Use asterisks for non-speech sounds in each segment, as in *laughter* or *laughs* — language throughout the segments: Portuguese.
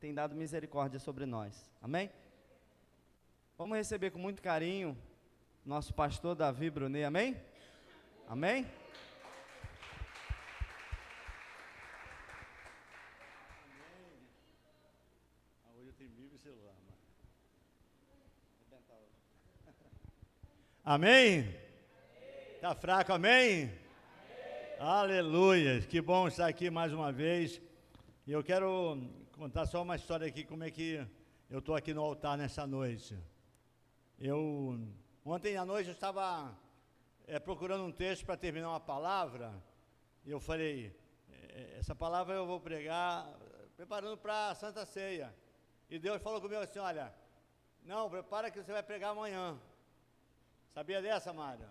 tem dado misericórdia sobre nós. Amém? Vamos receber com muito carinho nosso pastor Davi Brunet, amém? Amém? Amém? Está fraco, amém? amém? Aleluia! Que bom estar aqui mais uma vez. E eu quero contar só uma história aqui, como é que eu estou aqui no altar nessa noite. Eu, ontem à noite eu estava é, procurando um texto para terminar uma palavra, e eu falei, é, essa palavra eu vou pregar preparando para a Santa Ceia. E Deus falou comigo assim, olha, não, prepara que você vai pregar amanhã. Sabia dessa, Mário?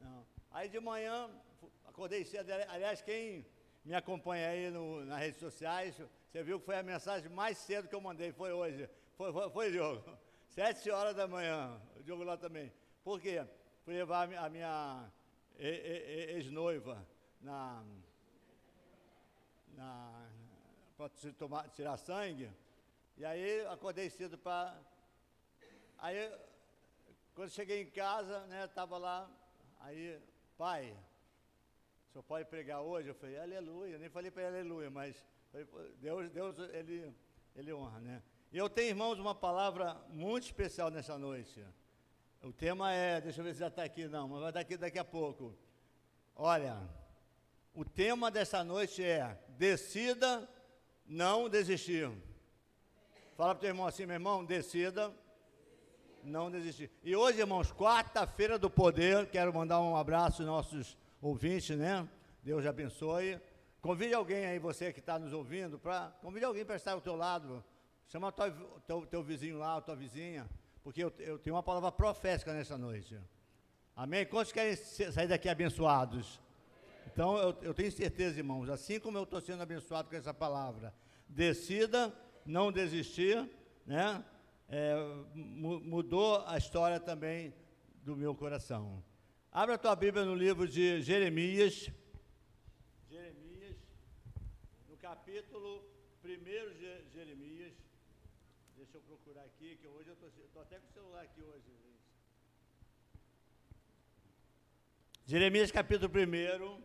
Não. Aí de manhã, acordei cedo. Aliás, quem me acompanha aí no, nas redes sociais, você viu que foi a mensagem mais cedo que eu mandei, foi hoje. Foi, foi, foi Diogo. *laughs* Sete horas da manhã, o Diogo lá também. Por quê? Fui levar a minha ex-noiva na, na, para tirar sangue. E aí acordei cedo para. Aí quando cheguei em casa, né, estava lá, aí, pai, o senhor pode pregar hoje? Eu falei, aleluia, nem falei para ele aleluia, mas Deus, Deus ele, ele honra, né? E eu tenho, irmãos, uma palavra muito especial nessa noite. O tema é, deixa eu ver se já está aqui, não, mas vai estar aqui daqui a pouco. Olha, o tema dessa noite é decida não desistir. Fala para o teu irmão assim, meu irmão, decida não desistir. E hoje, irmãos, quarta-feira do poder, quero mandar um abraço aos nossos ouvintes, né? Deus abençoe. Convide alguém aí, você que está nos ouvindo, para convide alguém para estar ao teu lado. Chama o teu, teu, vizinho lá, a tua vizinha, porque eu, eu tenho uma palavra profética nessa noite. Amém? Quantos querem sair daqui abençoados? Então, eu, eu tenho certeza, irmãos, assim como eu estou sendo abençoado com essa palavra, decida não desistir, né? é, mudou a história também do meu coração. Abra a tua Bíblia no livro de Jeremias, Jeremias, capítulo 1 de Jeremias. Deixa eu procurar aqui, que hoje eu estou até com o celular aqui hoje, gente. Jeremias capítulo 1.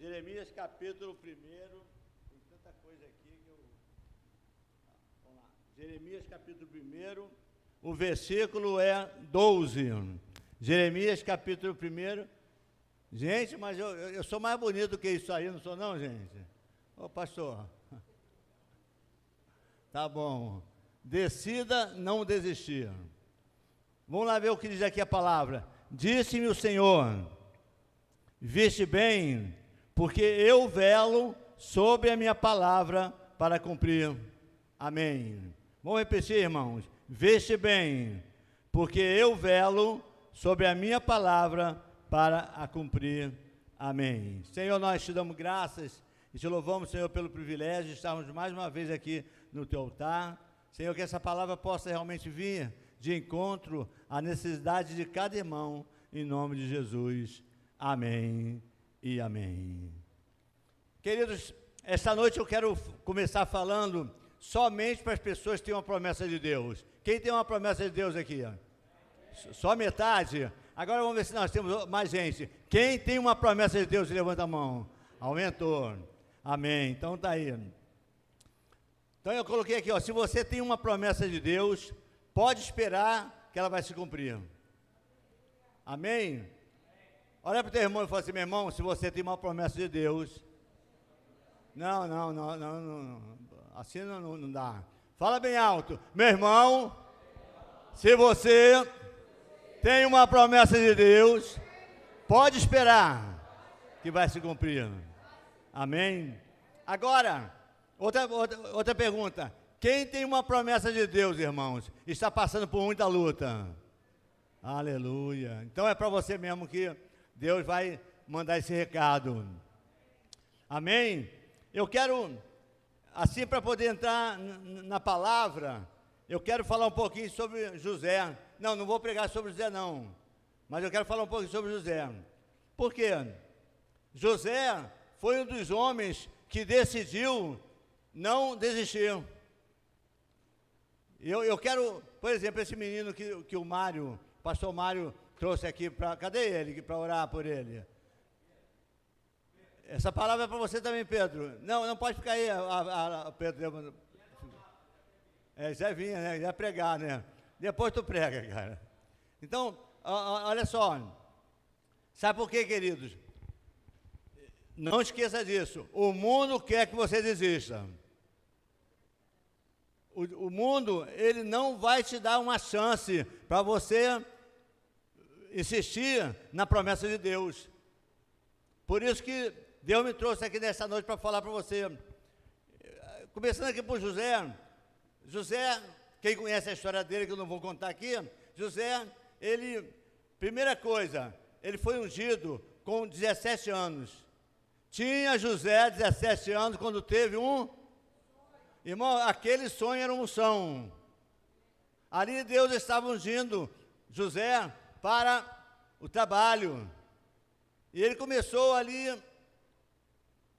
Jeremias capítulo 1. Jeremias capítulo 1, o versículo é 12. Jeremias capítulo 1. Gente, mas eu, eu sou mais bonito que isso aí, não sou não, gente? Ô pastor. Tá bom. Decida não desistir. Vamos lá ver o que diz aqui a palavra. Disse-me o Senhor: Viste bem, porque eu velo sobre a minha palavra para cumprir. Amém. Vamos repetir, irmãos. Veste bem, porque eu velo sobre a minha palavra para a cumprir. Amém. Senhor, nós te damos graças e te louvamos, Senhor, pelo privilégio de estarmos mais uma vez aqui no teu altar. Senhor, que essa palavra possa realmente vir de encontro à necessidade de cada irmão, em nome de Jesus. Amém e amém. Queridos, esta noite eu quero começar falando somente para as pessoas que têm uma promessa de Deus. Quem tem uma promessa de Deus aqui? Só metade? Agora vamos ver se nós temos mais gente. Quem tem uma promessa de Deus, levanta a mão. Aumentou. Amém. Então tá aí. Então eu coloquei aqui, ó, se você tem uma promessa de Deus, pode esperar que ela vai se cumprir. Amém? Olha para o teu irmão e fala assim, meu irmão, se você tem uma promessa de Deus. Não, não, não, não, não. Assim não, não dá. Fala bem alto. Meu irmão, se você tem uma promessa de Deus, pode esperar que vai se cumprir. Amém? Agora, outra, outra, outra pergunta. Quem tem uma promessa de Deus, irmãos, está passando por muita luta? Aleluia. Então é para você mesmo que Deus vai mandar esse recado. Amém? Eu quero assim para poder entrar na palavra, eu quero falar um pouquinho sobre José. Não, não vou pregar sobre José não, mas eu quero falar um pouquinho sobre José. Por quê? José foi um dos homens que decidiu não desistir. Eu, eu quero, por exemplo, esse menino que, que o Mário, pastor Mário trouxe aqui para. Cadê ele? Para orar por ele. Essa palavra é para você também, Pedro. Não, não pode ficar aí, a, a, a Pedro. É, já vinha, né? Já pregar, né? Depois tu prega, cara. Então, olha só. Sabe por quê, queridos? Não esqueça disso. O mundo quer que você desista. O, o mundo, ele não vai te dar uma chance para você insistir na promessa de Deus. Por isso que Deus me trouxe aqui nessa noite para falar para você. Começando aqui por José. José, quem conhece a história dele, que eu não vou contar aqui, José, ele, primeira coisa, ele foi ungido com 17 anos. Tinha José 17 anos quando teve um Irmão, aquele sonho era uma unção. Ali Deus estava ungindo José para o trabalho. E ele começou ali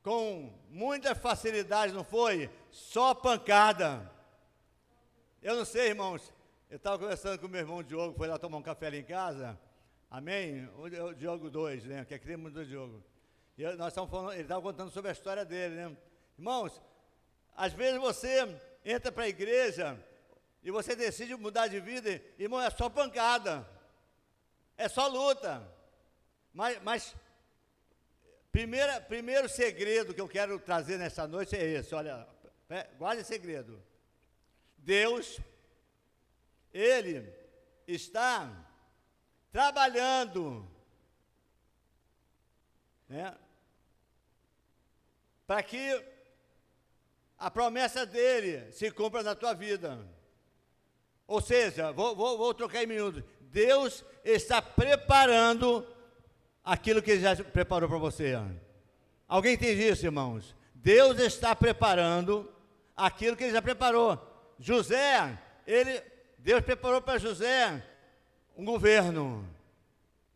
com muita facilidade, não foi? Só pancada. Eu não sei, irmãos. Eu estava conversando com meu irmão Diogo, foi lá tomar um café ali em casa. Amém? O, Diogo 2, né? Que é crime do Diogo. E nós estávamos falando, ele estava contando sobre a história dele, né? Irmãos, às vezes você entra para a igreja e você decide mudar de vida, irmão, é só pancada, é só luta. Mas, mas primeira, primeiro segredo que eu quero trazer nessa noite é esse: olha, é, guarde segredo. Deus, Ele está trabalhando né, para que a promessa dele se cumpra na tua vida. Ou seja, vou, vou, vou trocar em minutos. Deus está preparando aquilo que ele já preparou para você. Alguém entende isso, irmãos? Deus está preparando aquilo que ele já preparou. José, ele, Deus preparou para José um governo.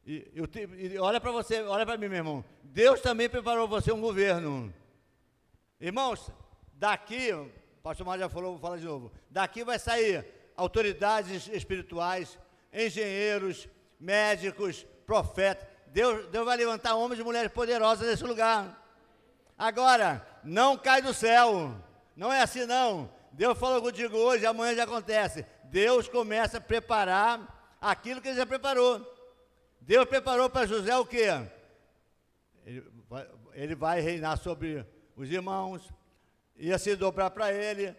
E, e, e olha para você, olha para mim, meu irmão. Deus também preparou você um governo. Irmãos, Daqui, o pastor Mário já falou, vou falar de novo. Daqui vai sair autoridades espirituais, engenheiros, médicos, profetas. Deus, Deus vai levantar homens e mulheres poderosas nesse lugar. Agora, não cai do céu. Não é assim não. Deus falou contigo hoje, amanhã já acontece. Deus começa a preparar aquilo que ele já preparou. Deus preparou para José o quê? Ele vai, ele vai reinar sobre os irmãos, ia se dobrar para ele.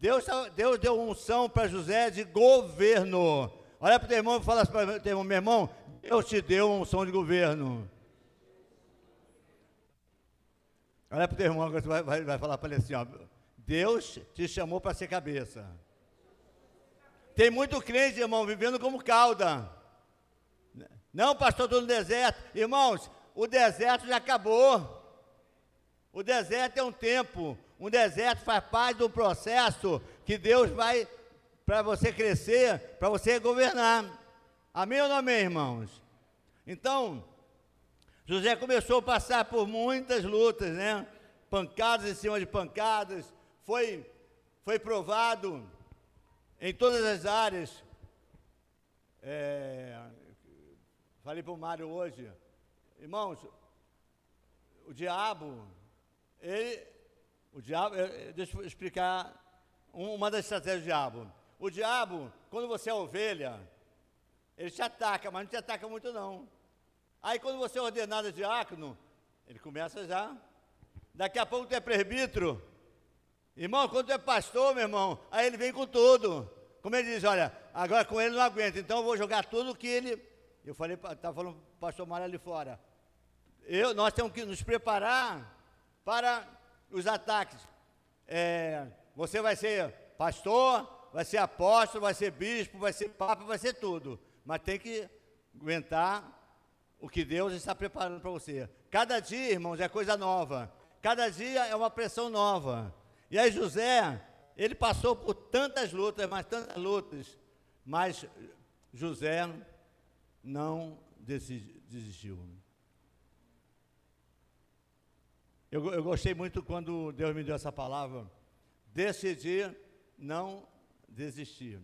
Deus, Deus deu unção para José de governo. Olha para o teu irmão e fala para o teu irmão, meu irmão, Deus te deu unção de governo. Olha para o teu irmão, você vai, vai, vai falar para ele assim, ó, Deus te chamou para ser cabeça. Tem muito crente, irmão, vivendo como cauda. Não, pastor, estou no deserto. Irmãos, o deserto já acabou. O deserto é um tempo, um deserto faz parte do processo que Deus vai para você crescer, para você governar. Amém ou não amém, irmãos? Então, José começou a passar por muitas lutas, né? Pancadas em cima de pancadas, foi, foi provado em todas as áreas. É, falei para o Mário hoje, irmãos, o diabo, ele o diabo, deixa eu explicar uma das estratégias do diabo. O diabo, quando você é ovelha, ele te ataca, mas não te ataca muito não. Aí quando você é ordenado diácono, ele começa já. Daqui a pouco tu é presbítero. Irmão, quando tu é pastor, meu irmão, aí ele vem com tudo. Como ele diz, olha, agora com ele não aguento, então eu vou jogar tudo que ele. Eu falei, estava falando para o pastor Mário ali fora. Eu, nós temos que nos preparar para os ataques. É, você vai ser pastor, vai ser apóstolo, vai ser bispo, vai ser papa, vai ser tudo. Mas tem que aguentar o que Deus está preparando para você. Cada dia, irmãos, é coisa nova. Cada dia é uma pressão nova. E aí José, ele passou por tantas lutas, mas tantas lutas, mas José não desistiu. Eu, eu gostei muito quando Deus me deu essa palavra. decidi não desistir.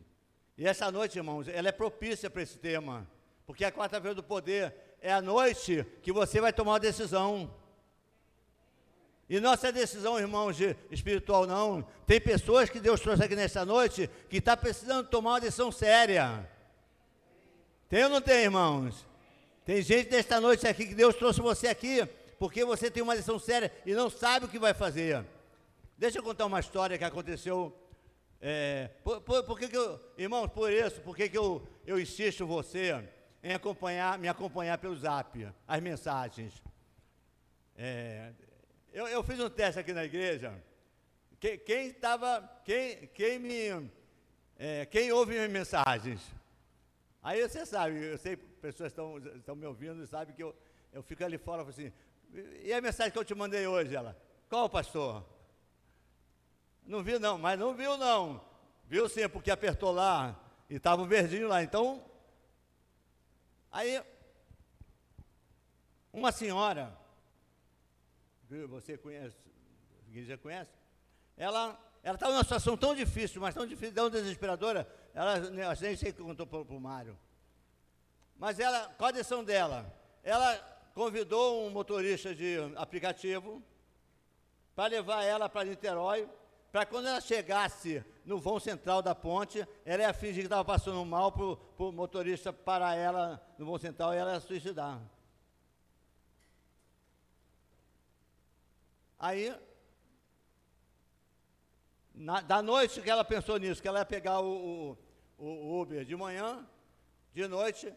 E essa noite, irmãos, ela é propícia para esse tema, porque a quarta-feira do poder é a noite que você vai tomar uma decisão. E nossa decisão, irmãos, de espiritual não. Tem pessoas que Deus trouxe aqui nessa noite que está precisando tomar uma decisão séria. Tem ou não tem, irmãos? Tem gente nesta noite aqui que Deus trouxe você aqui porque você tem uma decisão séria e não sabe o que vai fazer. Deixa eu contar uma história que aconteceu. É, por, por, por, que, que eu, irmãos, por isso, por que, que eu, eu insisto você em acompanhar, me acompanhar pelo zap, as mensagens? É, eu, eu, fiz um teste aqui na igreja. Quem, quem estava, quem, quem me, é, quem ouve minhas mensagens? Aí você sabe, eu sei, pessoas estão me ouvindo e sabem que eu, eu fico ali fora assim, e a mensagem que eu te mandei hoje, ela? Qual, pastor? Não viu não, mas não viu não. Viu sim, porque apertou lá e estava o verdinho lá. Então, aí, uma senhora, você conhece, igreja conhece, ela ela estava numa situação tão difícil, mas tão difícil, tão desesperadora, ela, a gente sei que contou para o Mário. Mas ela, qual a decisão dela? Ela convidou um motorista de aplicativo para levar ela para Niterói, para quando ela chegasse no vão central da ponte, ela ia fingir que estava passando mal para o motorista parar ela no vão central e ela ia suicidar. Aí na, da noite que ela pensou nisso, que ela ia pegar o, o, o Uber de manhã, de noite,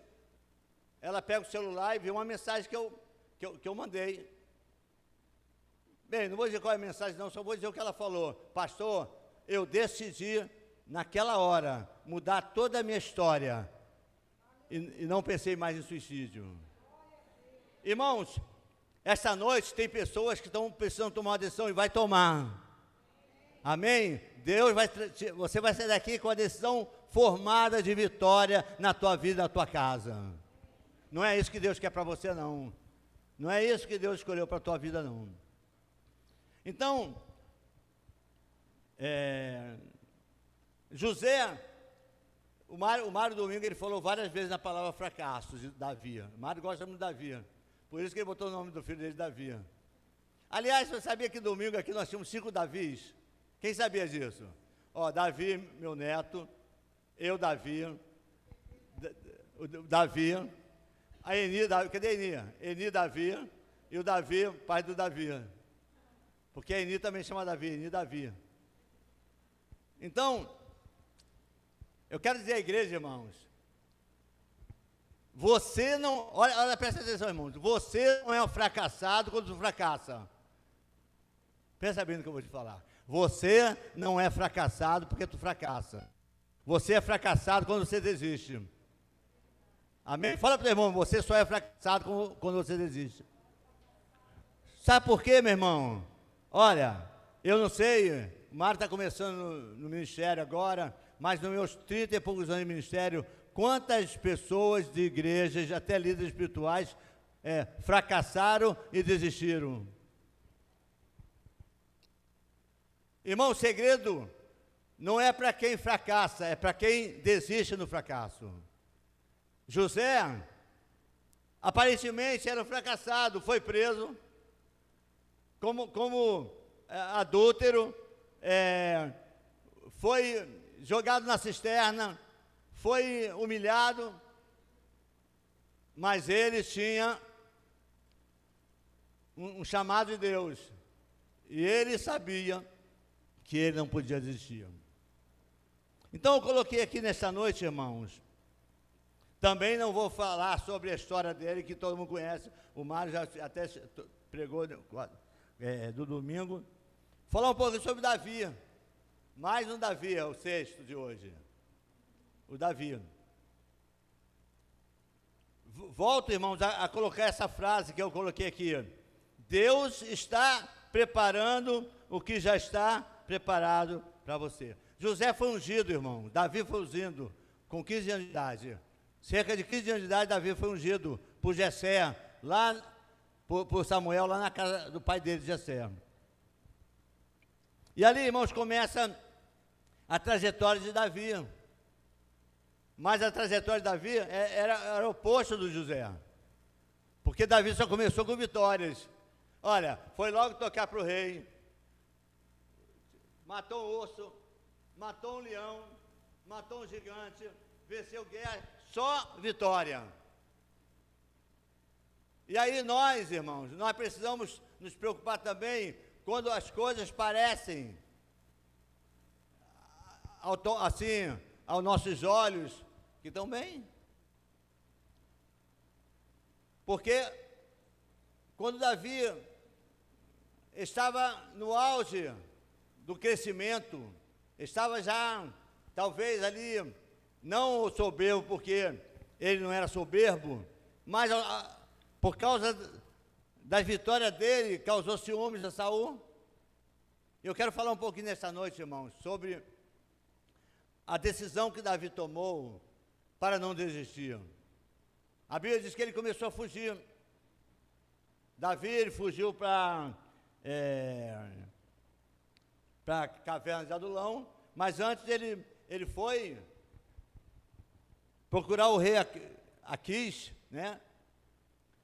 ela pega o celular e vê uma mensagem que eu, que eu, que eu mandei. Bem, não vou dizer qual é a mensagem, não, só vou dizer o que ela falou. Pastor, eu decidi, naquela hora, mudar toda a minha história. E, e não pensei mais em suicídio. Irmãos, essa noite tem pessoas que estão precisando tomar uma decisão e vai tomar. Amém? Deus vai, você vai sair daqui com a decisão formada de vitória na tua vida, na tua casa. Não é isso que Deus quer para você, não. Não é isso que Deus escolheu para a tua vida, não. Então, é, José, o Mário, o Mário Domingo, ele falou várias vezes na palavra fracasso de Davi. O Mário gosta muito de Davi. Por isso que ele botou o nome do filho dele, Davi. Aliás, você sabia que domingo aqui nós tínhamos cinco Davis? Quem sabia disso? Ó, Davi, meu neto, eu, Davi, o Davi, a Eni, Davi, cadê a Eni? Eni, Davi, e o Davi, pai do Davi. Porque a Eni também chama Davi, Eni, Davi. Então, eu quero dizer à igreja, irmãos, você não, olha, olha, presta atenção, irmãos, você não é um fracassado quando fracassa. Pensa bem no que eu vou te falar. Você não é fracassado porque tu fracassa. Você é fracassado quando você desiste. Amém? Fala para o irmão, você só é fracassado quando você desiste. Sabe por quê, meu irmão? Olha, eu não sei, o Mário está começando no, no, ministério agora, mas nos meus 30 e poucos anos de ministério, quantas pessoas de igrejas, até líderes espirituais, é, fracassaram e desistiram? Irmão, o segredo não é para quem fracassa, é para quem desiste no fracasso. José, aparentemente era um fracassado, foi preso como, como é, adúltero, é, foi jogado na cisterna, foi humilhado, mas ele tinha um, um chamado de Deus, e ele sabia que ele não podia desistir. Então eu coloquei aqui nesta noite, irmãos. Também não vou falar sobre a história dele, que todo mundo conhece. O Mário já até pregou é, do domingo. Falar um pouco sobre Davi. Mais um Davi, é o sexto de hoje. O Davi. Volto, irmãos, a, a colocar essa frase que eu coloquei aqui. Deus está preparando o que já está preparado para você. José foi ungido, irmão. Davi foi ungido com 15 anos de idade. Cerca de 15 anos de idade, Davi foi ungido por Jessé, lá por, por Samuel, lá na casa do pai dele, Jessé. E ali, irmãos, começa a trajetória de Davi. Mas a trajetória de Davi é, era, era o oposto do José. Porque Davi só começou com vitórias. Olha, foi logo tocar para o rei, matou um urso, matou um leão, matou um gigante, venceu guerra, só vitória. E aí nós, irmãos, nós precisamos nos preocupar também quando as coisas parecem assim aos nossos olhos que estão bem. Porque quando Davi estava no auge do crescimento, estava já, talvez ali, não soberbo, porque ele não era soberbo, mas a, por causa das vitórias dele, causou ciúmes a Saul. Eu quero falar um pouquinho nessa noite, irmãos, sobre a decisão que Davi tomou para não desistir. A Bíblia diz que ele começou a fugir. Davi ele fugiu para é, para a caverna de Adulão, mas antes ele, ele foi procurar o rei Aquis, né?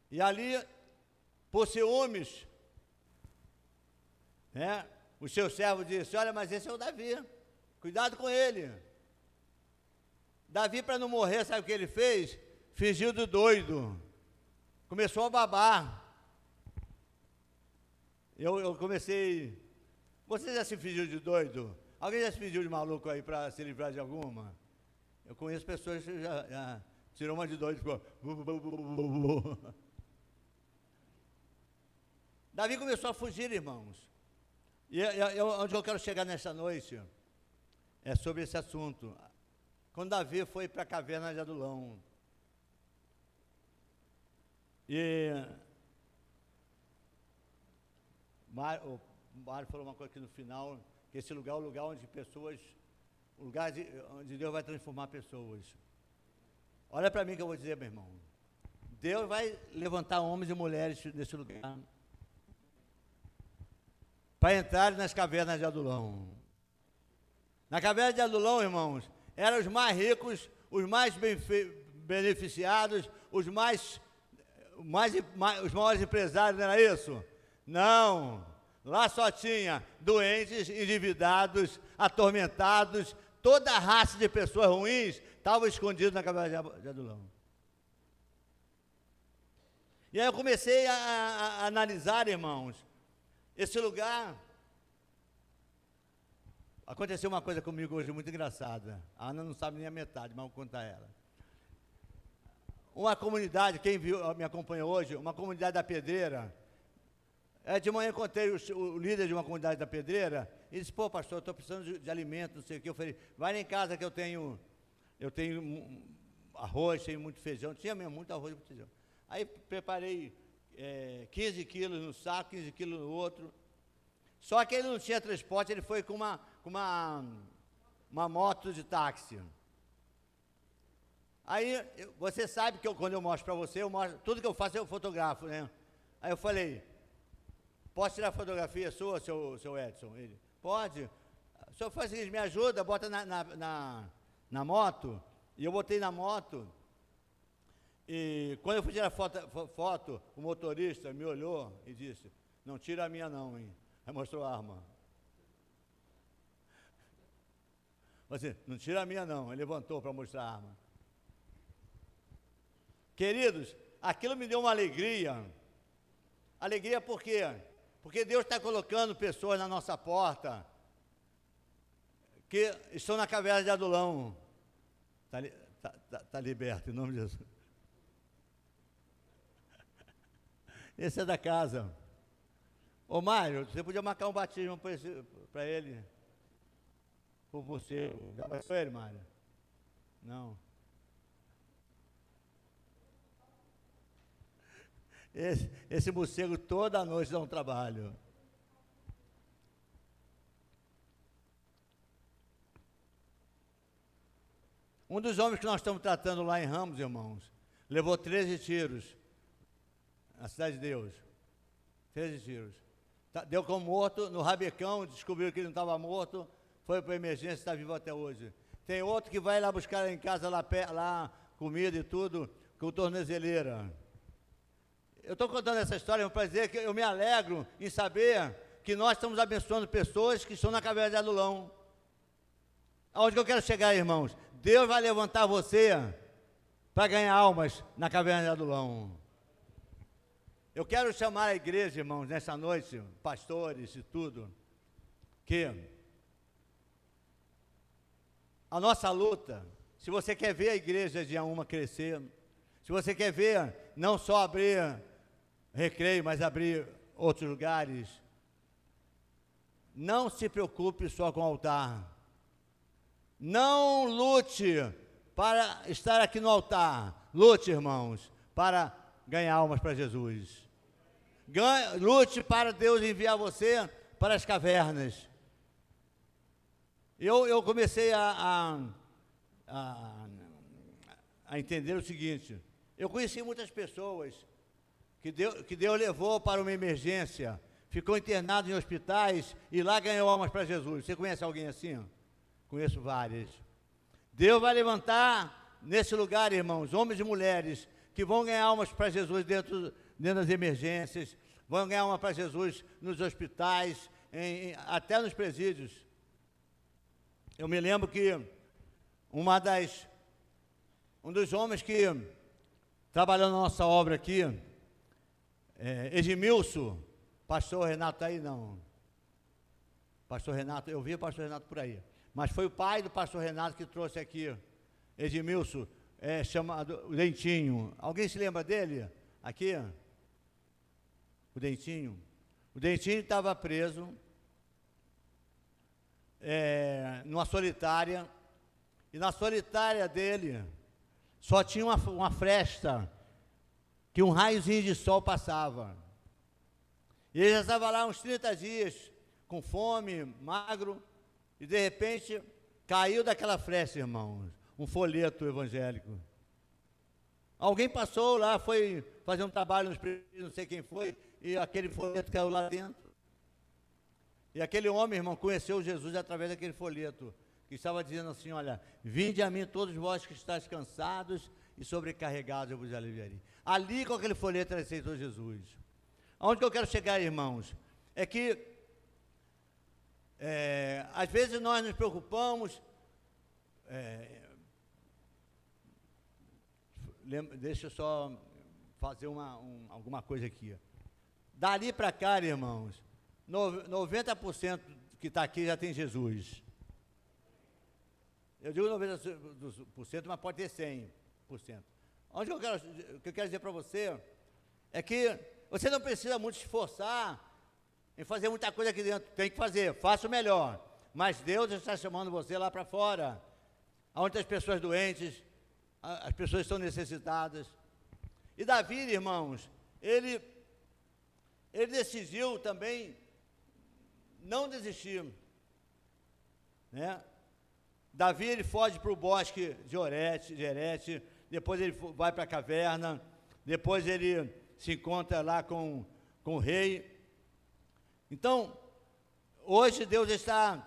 E ali, por ciúmes, né? O seu servo disse: Olha, mas esse é o Davi, cuidado com ele. Davi, para não morrer, sabe o que ele fez? Fingiu do doido. Começou a babar. Eu, eu comecei. Você já se fingiu de doido? Alguém já se fingiu de maluco aí para se livrar de alguma? Eu conheço pessoas que já, já tirou uma de doido e ficou. Davi começou a fugir, irmãos. E eu, onde eu quero chegar nesta noite é sobre esse assunto. Quando Davi foi para a caverna de Adulão. E o Mário falou uma coisa aqui no final, que esse lugar é o lugar onde pessoas, lugar de, onde Deus vai transformar pessoas. Olha para mim que eu vou dizer, meu irmão. Deus vai levantar homens e mulheres nesse lugar para entrar nas cavernas de Adulão. Na caverna de Adulão, irmãos, eram os mais ricos, os mais beneficiados, os mais, mais, mais, os maiores empresários, não era isso? Não. Lá só tinha doentes, endividados, atormentados, toda a raça de pessoas ruins estava escondido na caverna de Adulão. E aí eu comecei a, a, a analisar, irmãos, esse lugar Aconteceu uma coisa comigo hoje muito engraçada. A Ana não sabe nem a metade, mas vou contar ela. Uma comunidade, quem viu, me acompanhou hoje, uma comunidade da Pedreira. É, de manhã encontrei o, o, líder de uma comunidade da Pedreira. E disse: Pô, pastor, eu estou precisando de, de alimento, não sei o que. Eu falei: Vai em casa que eu tenho, eu tenho arroz, tenho muito feijão. Tinha mesmo muito arroz e muito feijão. Aí preparei é, 15 quilos no saco, 15 quilos no outro. Só que ele não tinha transporte, ele foi com uma, com uma, uma moto de táxi. Aí, você sabe que eu, quando eu mostro para você, eu mostro, tudo que eu faço eu fotografo, né? Aí eu falei, posso tirar fotografia sua, seu, seu Edson? Ele, pode. O senhor faz o seguinte, me ajuda, bota na, na, na, na moto. E eu botei na moto. E quando eu fui tirar foto, foto, o motorista me olhou e disse, não tira a minha não, hein? Aí mostrou a arma. Você, não tira a minha não. Ele levantou para mostrar a arma. Queridos, aquilo me deu uma alegria. Alegria por quê? Porque Deus está colocando pessoas na nossa porta que estão na caverna de Adulão. Está tá, tá, tá liberto, em nome de Jesus. Esse é da casa. Ô Mário, você podia marcar um batismo para ele? Por você. Já bateu ele, Mário? Não. Esse, esse morcego toda noite dá um trabalho. Um dos homens que nós estamos tratando lá em Ramos, irmãos, levou 13 tiros na cidade de Deus. 13 tiros. Tá- Deu como morto no rabecão, descobriu que ele não estava morto, foi para emergência, está vivo até hoje. Tem outro que vai lá buscar em casa lá, lá comida e tudo, com tornezeleira. Eu estou contando essa história para dizer que eu me alegro em saber que nós estamos abençoando pessoas que estão na caverna de Adulão. Aonde que eu quero chegar, irmãos? Deus vai levantar você para ganhar almas na caverna de Adulão. Eu quero chamar a igreja, irmãos, nessa noite, pastores e tudo, que a nossa luta, se você quer ver a igreja de uma crescer, se você quer ver não só abrir recreio, mas abrir outros lugares, não se preocupe só com o altar. Não lute para estar aqui no altar. Lute, irmãos, para ganhar almas para Jesus. Ganhe, lute para Deus enviar você para as cavernas. Eu, eu comecei a, a, a, a entender o seguinte: eu conheci muitas pessoas que Deus, que Deus levou para uma emergência, ficou internado em hospitais e lá ganhou almas para Jesus. Você conhece alguém assim? Conheço várias. Deus vai levantar nesse lugar, irmãos, homens e mulheres que vão ganhar almas para Jesus dentro, dentro das emergências, vão ganhar almas para Jesus nos hospitais, em, em, até nos presídios. Eu me lembro que uma das um dos homens que trabalhou na nossa obra aqui, é, Edmilson, pastor Renato tá aí não. Pastor Renato, eu vi o pastor Renato por aí. Mas foi o pai do pastor Renato que trouxe aqui, Edmilson, é, chamado Dentinho. Alguém se lembra dele? Aqui? O Dentinho. O Dentinho estava preso é, numa solitária, e na solitária dele só tinha uma, uma fresta que um raiozinho de sol passava. E ele já estava lá uns 30 dias, com fome, magro, e de repente caiu daquela fresta, irmãos, um folheto evangélico. Alguém passou lá, foi fazer um trabalho nos presídios, não sei quem foi, e aquele folheto caiu lá dentro. E aquele homem, irmão, conheceu Jesus através daquele folheto, que estava dizendo assim: Olha, vinde a mim todos vós que estáis cansados e sobrecarregados, eu vos aliviarei. Ali com aquele folheto aceitou Jesus. Aonde que eu quero chegar, irmãos? É que é, às vezes nós nos preocupamos. É, lembra, deixa eu só fazer uma, um, alguma coisa aqui. Dali para cá, irmãos, no, 90% que está aqui já tem Jesus. Eu digo 90%, mas pode ter 100%. Onde eu quero, o que eu quero dizer para você é que você não precisa muito se esforçar em fazer muita coisa aqui dentro. Tem que fazer, faça o melhor. Mas Deus está chamando você lá para fora, onde as pessoas doentes, as pessoas estão necessitadas. E Davi, irmãos, ele, ele decidiu também não desistir. Né? Davi ele foge para o bosque de Orete, de Erete, depois ele vai para a caverna, depois ele se encontra lá com, com o rei. Então, hoje Deus está,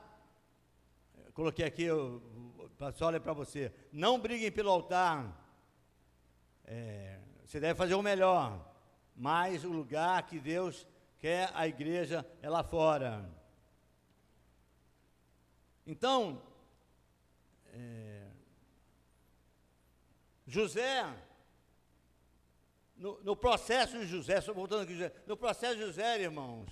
coloquei aqui, só olha para você, não briguem pelo altar, é, você deve fazer o melhor, mas o lugar que Deus quer a igreja é lá fora. Então, é, José, no, no, processo de José, voltando aqui, José, no processo de José, irmãos,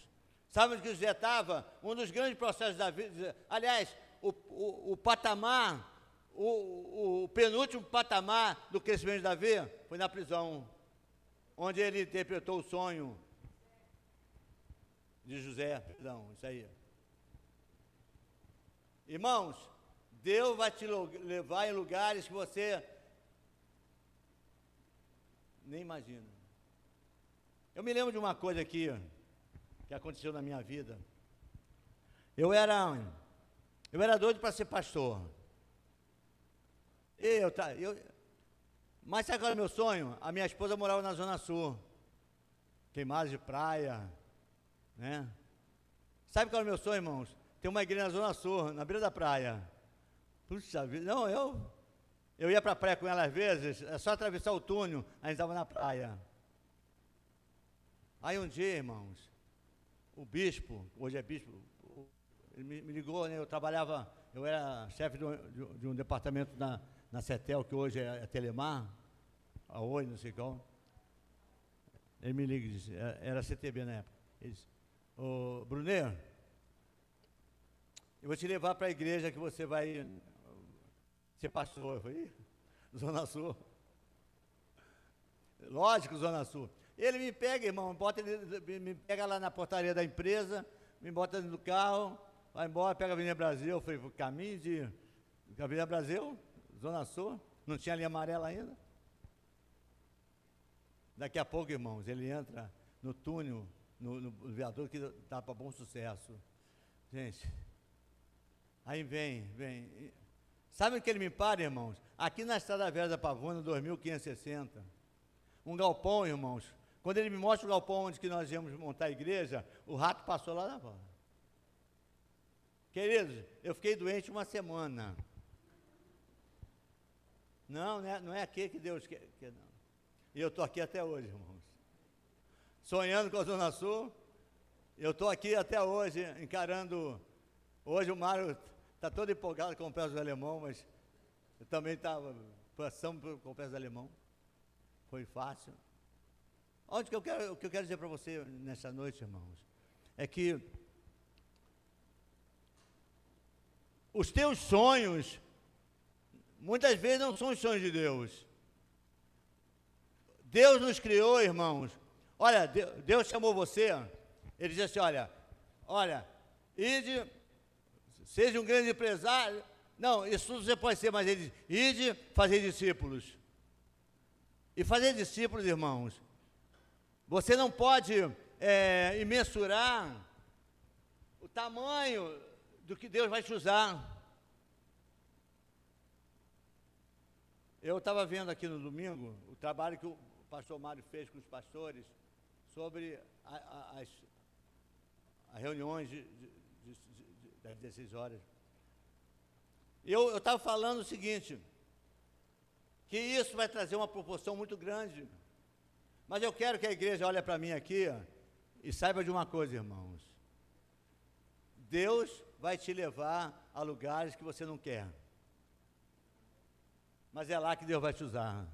sabe onde que José estava? Um dos grandes processos da vida, aliás, o, o, o patamar, o, o, penúltimo patamar do crescimento de Davi foi na prisão, onde ele interpretou o sonho de José, perdão, isso aí. Irmãos, Deus vai te levar em lugares que você nem imagina. Eu me lembro de uma coisa aqui que aconteceu na minha vida. Eu era eu era doido para ser pastor. Eu, tá, eu, mas sabe qual era o meu sonho? A minha esposa morava na Zona Sul. Queimadas de praia, né? Sabe qual é o meu sonho, irmãos? Tem uma igreja na Zona Sul, na beira da praia. Puxa vida, não, eu, eu ia para a praia com ela às vezes, é só atravessar o túnel, a gente estava na praia. Aí um dia, irmãos, o bispo, hoje é bispo, ele me, ligou, né, eu trabalhava, eu era chefe de, de, de um departamento na, na CETEL, que hoje é, é Telemar, a Oi, não sei qual. Ele me liga e disse, é, era CTB na época. Ele disse, ô Brunet, eu vou te levar para a igreja que você vai ser pastor. Eu falei, Zona Sul. Lógico, Zona Sul. Ele me pega, irmão, bota, me pega lá na portaria da empresa, me bota no carro, vai embora, pega a Avenida Brasil. Eu falei, caminho de Avenida Brasil, Zona Sul, não tinha linha amarela ainda. Daqui a pouco, irmãos, ele entra no túnel, no, no viaduto que está para bom sucesso. Gente, aí vem, vem. Sabe o que ele me para, irmãos? Aqui na Estrada Velha da Pavuna, 2560. Um galpão, irmãos. Quando ele me mostra o galpão onde que nós íamos montar a igreja, o rato passou lá na volta. Queridos, eu fiquei doente uma semana. Não, não é, não é aqui que Deus quer, quer não. E eu estou aqui até hoje, irmãos. Sonhando com a Zona Sul. Eu estou aqui até hoje, encarando. Hoje o Mário está todo empolgado com o pés do alemão, mas eu também estava passando com o pés do alemão. Foi fácil. Onde que eu quero, o que eu quero dizer para você nessa noite, irmãos, é que os teus sonhos muitas vezes não são os sonhos de Deus. Deus nos criou, irmãos. Olha, Deus chamou você. Ele disse assim: olha, olha, ide, seja um grande empresário. Não, isso tudo você pode ser, mas ele ide fazer discípulos. E fazer discípulos, irmãos, você não pode é, imensurar o tamanho do que Deus vai te usar. Eu estava vendo aqui no domingo o trabalho que o pastor Mário fez com os pastores sobre a, a, as, as, reuniões de, de, de, das 16 horas. Eu estava falando o seguinte, que isso vai trazer uma proporção muito grande. Mas eu quero que a igreja olhe para mim aqui ó, e saiba de uma coisa, irmãos. Deus vai te levar a lugares que você não quer. Mas é lá que Deus vai te usar.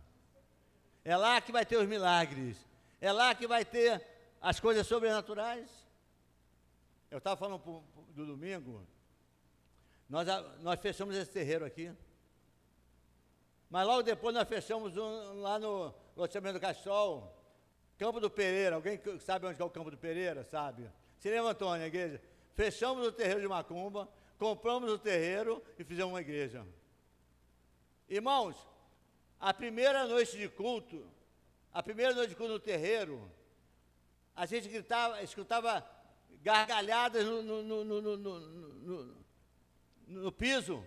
É lá que vai ter os milagres. É lá que vai ter as coisas sobrenaturais. Eu estava falando pro, pro, do domingo. Nós, nós fechamos esse terreiro aqui. Mas logo depois nós fechamos um lá no loteamento do Castrol, Campo do Pereira. Alguém sabe onde é o Campo do Pereira? Sabe? Se lembra, Antônio, a igreja? Fechamos o terreiro de Macumba, compramos o terreiro e fizemos uma igreja. Irmãos, a primeira noite de culto, a primeira noite de culto no terreiro, a gente gritava, escutava gargalhadas no, no, no, no, piso.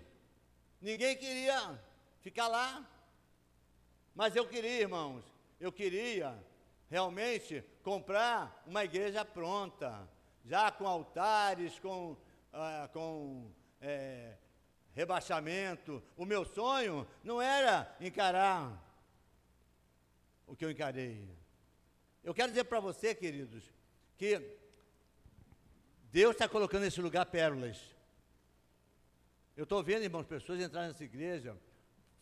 Ninguém queria ficar lá. Mas eu queria, irmãos, eu queria realmente comprar uma igreja pronta, já com altares, com, ah, com é, rebaixamento. O meu sonho não era encarar o que eu encarei. Eu quero dizer para você, queridos, que Deus está colocando nesse lugar pérolas. Eu estou vendo, irmãos, pessoas entrarem nessa igreja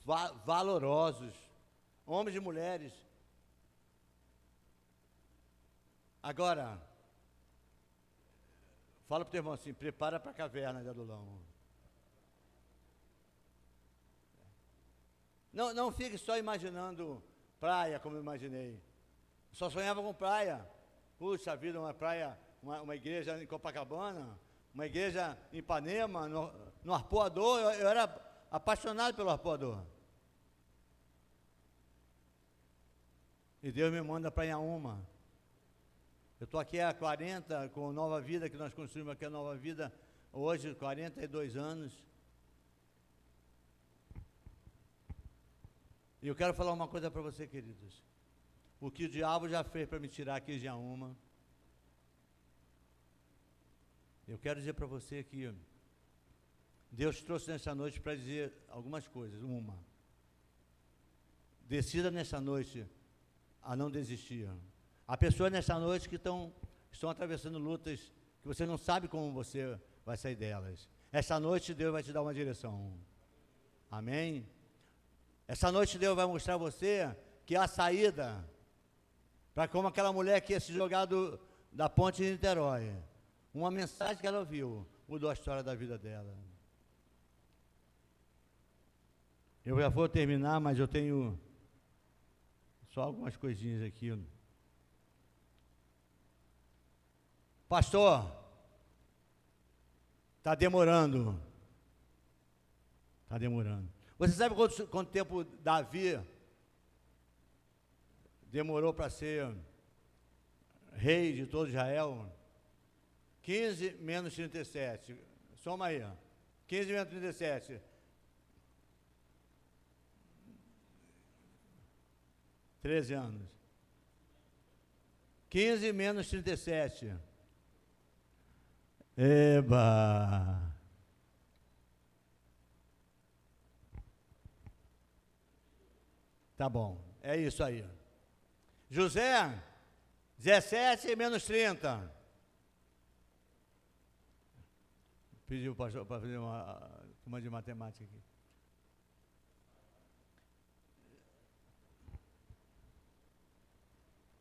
va valorosos, homens e mulheres. Agora, fala para o teu irmão assim: prepara para a caverna de Adulão. Não, não fique só imaginando praia como eu imaginei. Só sonhava com praia. Puxa vida, uma praia, uma, uma igreja em Copacabana, uma igreja em Ipanema, no, no arpoador. Eu, eu era apaixonado pelo arpoador. E Deus me manda para Inhaúma. Eu estou aqui há 40, com Nova Vida, que nós construímos aqui a Nova Vida, hoje, 42 anos. E eu quero falar uma coisa para você, queridos. O que o diabo já fez para me tirar aqui de uma, Eu quero dizer para você que Deus trouxe nessa noite para dizer algumas coisas. Uma, decida nessa noite a não desistir. Há pessoas nessa noite que estão, estão atravessando lutas que você não sabe como você vai sair delas. Essa noite Deus vai te dar uma direção. Amém? Essa noite Deus vai mostrar a você que há saída para como aquela mulher que ia se jogar do, da ponte de Niterói. Uma mensagem que ela ouviu mudou a história da vida dela. Eu já vou terminar, mas eu tenho só algumas coisinhas aqui. Pastor, está demorando. Está demorando. Você sabe quanto, quanto tempo Davi demorou para ser rei de todo Israel? 15 menos 37. Soma aí. 15 menos 37. 13 anos. 15 menos 37. Eba! Tá bom, é isso aí. José, 17 menos 30. Pediu para fazer uma turma de matemática aqui.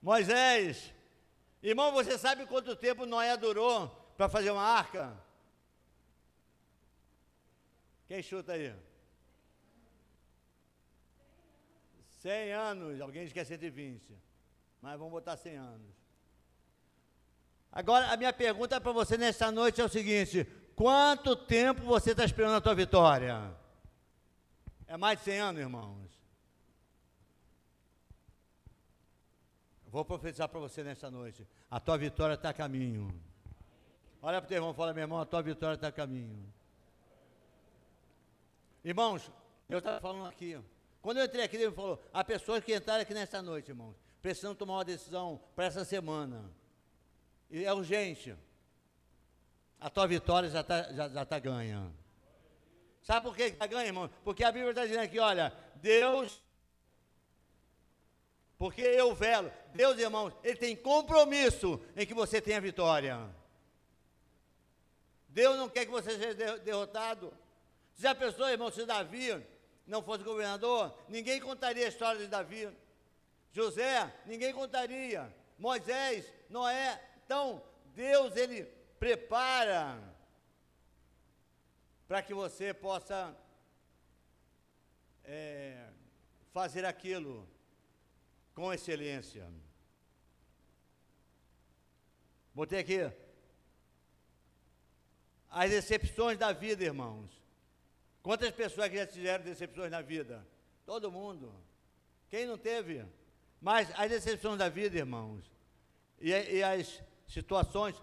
Moisés, irmão, você sabe quanto tempo Noé durou para fazer uma arca? Quem chuta aí? 100 anos, alguém diz que é 120, mas vamos botar 100 anos. Agora, a minha pergunta para você nesta noite é o seguinte: quanto tempo você está esperando a tua vitória? É mais de 100 anos, irmãos? Vou profetizar para você nesta noite. A tua vitória está a caminho. Olha para o teu irmão e fala, meu irmão, a tua vitória está a caminho. Irmãos, eu estava falando aqui. Quando eu entrei aqui, ele falou, há pessoas que entraram aqui nesta noite, irmãos, precisam tomar uma decisão para essa semana. E é urgente. A tua vitória já está já, já tá ganha. Sabe por que está ganha, irmão? Porque a Bíblia está dizendo aqui, olha, Deus porque eu velo. Deus, irmãos, Ele tem compromisso em que você tenha vitória. Deus não quer que você seja derrotado. Se a pessoa, irmão, se Davi não fosse governador, ninguém contaria a história de Davi. José, ninguém contaria. Moisés, Noé. Então, Deus, Ele prepara para que você possa é, fazer aquilo com excelência. Botei aqui. As decepções da vida, irmãos. Quantas pessoas que já tiveram decepções na vida? Todo mundo. Quem não teve? Mas as decepções da vida, irmãos, e, e as situações,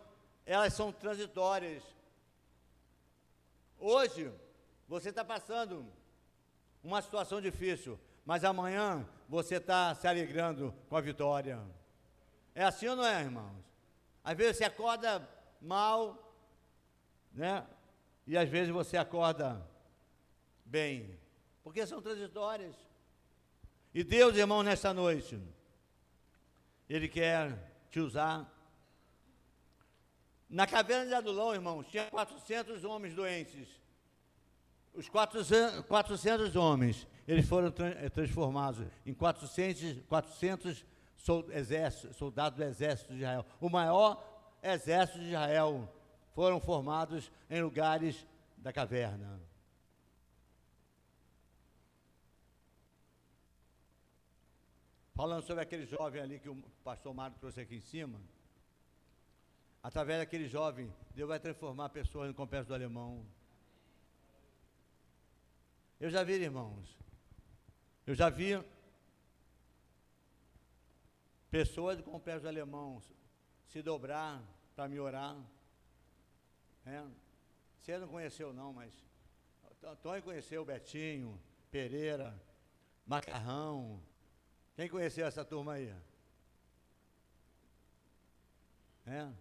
elas são transitórias. Hoje, você está passando uma situação difícil, mas amanhã você está se alegrando com a vitória. É assim ou não é, irmãos? Às vezes você acorda mal, né? E às vezes você acorda bem, porque são transitórias. E Deus, irmão, nessa noite, Ele quer te usar. Na caverna de Adulão, irmãos, tinha 400 homens doentes. Os 400, 400 homens eles foram tra eh, transformados em 400, 400 soldados do exército de Israel. O maior exército de Israel foram formados em lugares da caverna. Falando sobre aquele jovem ali que o pastor Mário trouxe aqui em cima, através daquele jovem, Deus vai transformar pessoas no complexo do alemão. Eu já vi, irmãos, eu já vi pessoas com pés alemãos se dobrar para me orar. É. Você não conheceu não, mas Antônio conheceu Betinho, Pereira, Macarrão. Quem conheceu essa turma aí? É.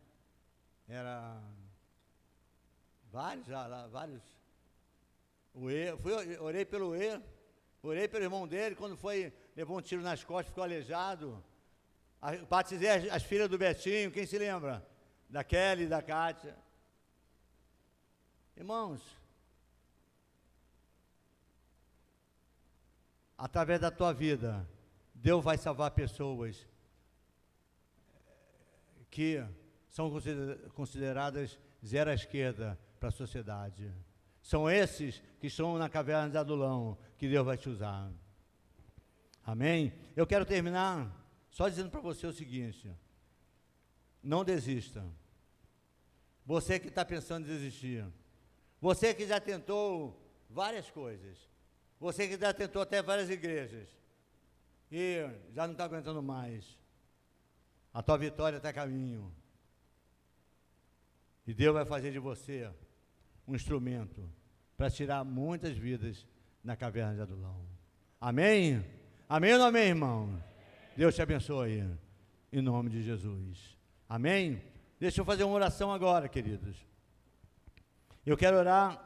Era Vários vários. O E, fui, orei pelo E, orei pelo irmão dele, quando foi, levou um tiro nas costas, ficou aleijado. A- Batizei as, as filhas do Betinho, quem se lembra? Da Kelly da Kátia. Irmãos, através da tua vida, Deus vai salvar pessoas que são consider- consideradas zero à esquerda para a sociedade. São esses que estão na caverna de Adulão que Deus vai te usar. Amém? Eu quero terminar só dizendo para você o seguinte: não desista. Você que está pensando em desistir, você que já tentou várias coisas, você que já tentou até várias igrejas e já não está aguentando mais, a tua vitória está a caminho. E Deus vai fazer de você um instrumento para tirar muitas vidas na caverna de Adulão. Amém? Amém ou não amém, irmão? Deus te abençoe. Em nome de Jesus. Amém? Deixa eu fazer uma oração agora, queridos. Eu quero orar